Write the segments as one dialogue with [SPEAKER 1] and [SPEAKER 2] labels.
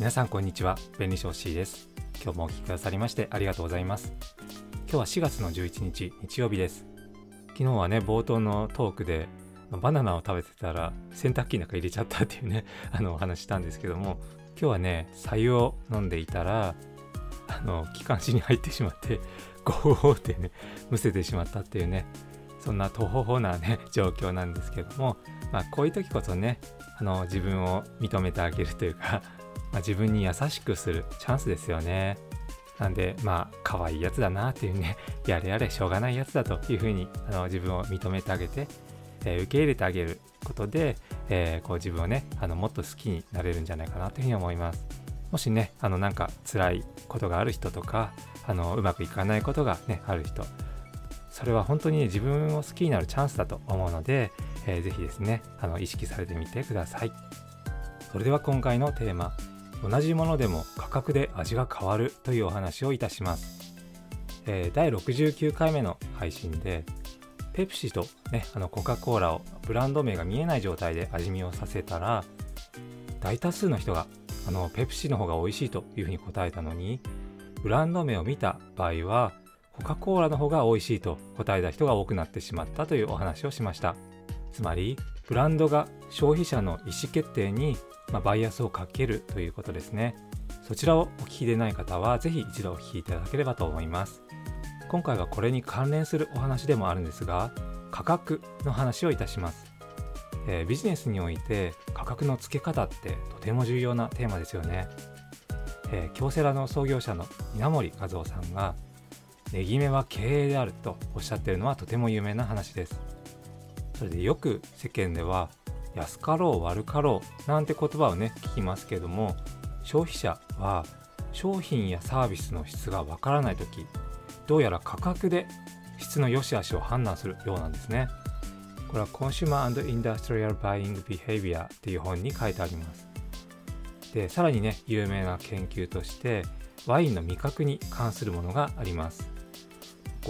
[SPEAKER 1] 皆さんこんにちは。便利ショー C です。今日もお聞きくださりましてありがとうございます。今日は4月の11日日曜日です。昨日はね冒頭のトークでバナナを食べてたら洗濯機の中入れちゃったっていうね あのお話したんですけども今日はね白湯を飲んでいたらあの気管支に入ってしまって ゴーってねむせてしまったっていうねそんなとほほなね 状況なんですけどもまあこういう時こそねあの自分を認めてあげるというかまあ、自分に優しくするチャンスですよね。なんで、まあ、可愛いやつだなっていうね、やれやれしょうがないやつだというふうにあの自分を認めてあげて、えー、受け入れてあげることで、えー、こう自分をね、あのもっと好きになれるんじゃないかなというふうに思います。もしね、あのなんか辛いことがある人とか、あのうまくいかないことがね、ある人、それは本当に、ね、自分を好きになるチャンスだと思うので、えー、ぜひですね、あの意識されてみてください。それでは今回のテーマ、同じものでも価格で味が変わるというお話をいたします、えー、第69回目の配信でペプシとねあのコカ・コーラをブランド名が見えない状態で味見をさせたら大多数の人があのペプシの方が美味しいというふうに答えたのにブランド名を見た場合はコカ・コーラの方が美味しいと答えた人が多くなってしまったというお話をしました。つまりブランドが消費者の意思決定にまあ、バイアスをかけるということですね。そちらをお聞きでない方は、ぜひ一度お聞きいただければと思います。今回はこれに関連するお話でもあるんですが、価格の話をいたします。えー、ビジネスにおいて価格の付け方ってとても重要なテーマですよね。えー、京セラの創業者の稲森和夫さんが、ネギ目は経営であるとおっしゃっているのはとても有名な話です。それでよく世間では安かろう悪かろうなんて言葉をね聞きますけども消費者は商品やサービスの質がわからない時どうやら価格で質の良し悪しを判断するようなんですね。これは Consumer and Industrial Buying Behavior っていう本に書いてあります。でさらにね有名な研究としてワインの味覚に関するものがあります。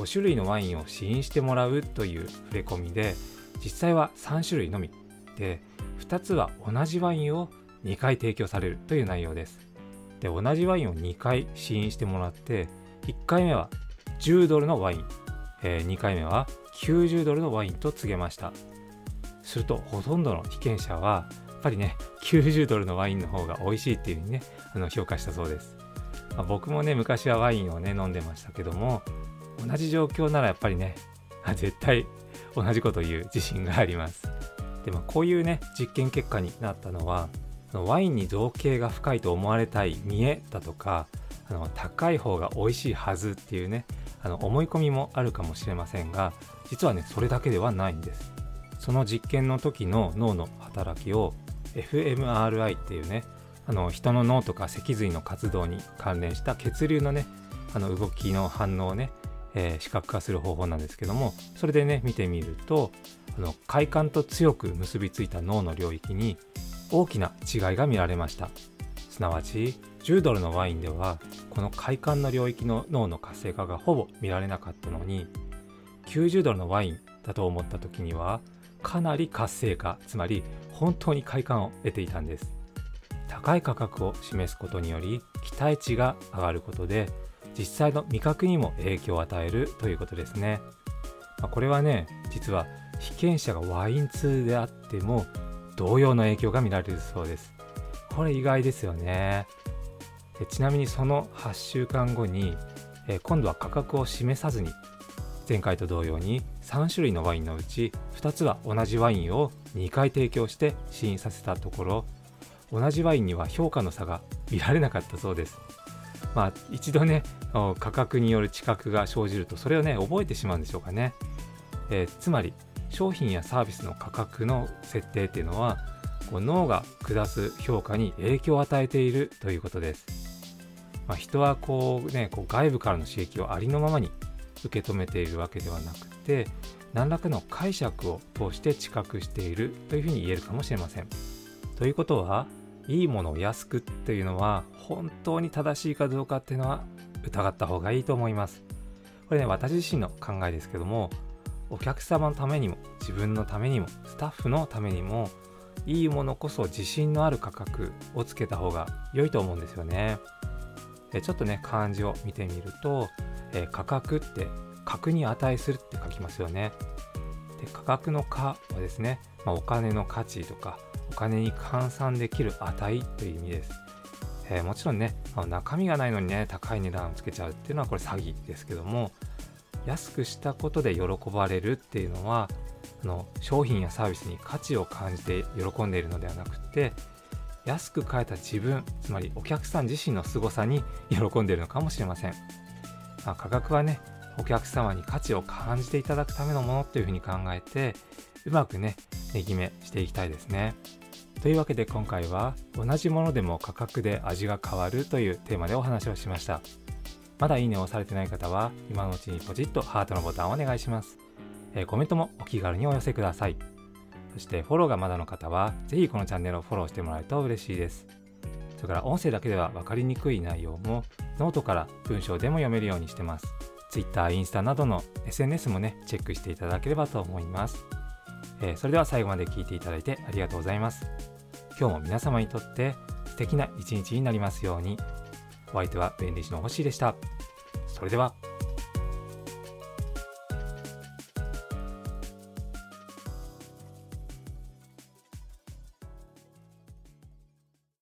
[SPEAKER 1] 5種類のワインを試飲してもらうという触れ込みで実際は3種類のみで2つは同じワインを2回提供されるという内容です。で同じワインを2回試飲してもらって1回目は10ドルのワイン、えー、2回目は90ドルのワインと告げました。するとほとんどの被験者はやっぱりね90ドルのワインの方が美味しいっていう風にねあの評価したそうです、まあ、僕もね昔はワインをね飲んでましたけども同じ状況ならやっぱりね 絶対同じこと言う自信があります。でもこういうね実験結果になったのはワインに造形が深いと思われたい見えだとかあの高い方が美味しいはずっていうねあの思い込みもあるかもしれませんが実はねそれだけではないんです。その実験の時の脳の働きを fMRI っていうねあの人の脳とか脊髄の活動に関連した血流のねあの動きの反応をね、えー、視覚化する方法なんですけどもそれでね見てみるとあの快感と強く結びついた脳の領域に大きな違いが見られました。すなわち10ドルのワインではこの快感の領域の脳の活性化がほぼ見られなかったのに90ドルのワインだと思った時にはかなり活性化つまり本当に快感を得ていたんです。高い価格を示すことにより期待値が上がることで実際の味覚にも影響を与えるということですね、まあ、これはね実は被験者がワイン通であっても同様の影響が見られるそうです。これ意外ですよね。でちなみにその8週間後に、え今度は価格を示さずに前回と同様に3種類のワインのうち2つは同じワインを2回提供して試飲させたところ同じワインには評価の差が見られなかったそうです。まあ一度ね価格による知覚が生じるとそれをね覚えてしまうんでしょうかね、えー、つまり商品やサービスの価格の設定っていうのはこう脳が下す評価に影響を与えているということです。まあ、人はこう、ね、こう外部からの刺激をありのままに受け止めているわけではなくて何らかの解釈を通して知覚しているというふうに言えるかもしれません。ということはいいものを安くっていうのは本当に正しいかどうかっていうのは疑った方がいいと思います。これね私自身の考えですけどもお客様のためにも自分のためにもスタッフのためにもいいものこそ自信のある価格をつけた方が良いと思うんですよね。でちょっとね漢字を見てみると、え価格って格に値するって書きますよね。で価格の価はですね、まあ、お金の価値とかお金に換算できる値という意味です。えー、もちろんね、中身がないのにね、高い値段をつけちゃうっていうのはこれ詐欺ですけども、安くしたことで喜ばれるっていうのは、あの商品やサービスに価値を感じて喜んでいるのではなくて、安く買えた自分、つまりお客さん自身の凄さに喜んでいるのかもしれません。まあ、価格はね、お客様に価値を感じていただくためのものっていうふうに考えて、うまくね、値決めしていきたいですね。というわけで今回は同じものでも価格で味が変わるというテーマでお話をしました。まだいいねをされてない方は今のうちにポチッとハートのボタンをお願いします。えー、コメントもお気軽にお寄せください。そしてフォローがまだの方はぜひこのチャンネルをフォローしてもらえると嬉しいです。それから音声だけでは分かりにくい内容もノートから文章でも読めるようにしてます。Twitter、インスタなどの SNS もね、チェックしていただければと思います。えー、それでは最後まで聞いていただいてありがとうございます。今日も皆様にとって素敵な一日になりますように。お相手は弁理士の星でした。それでは。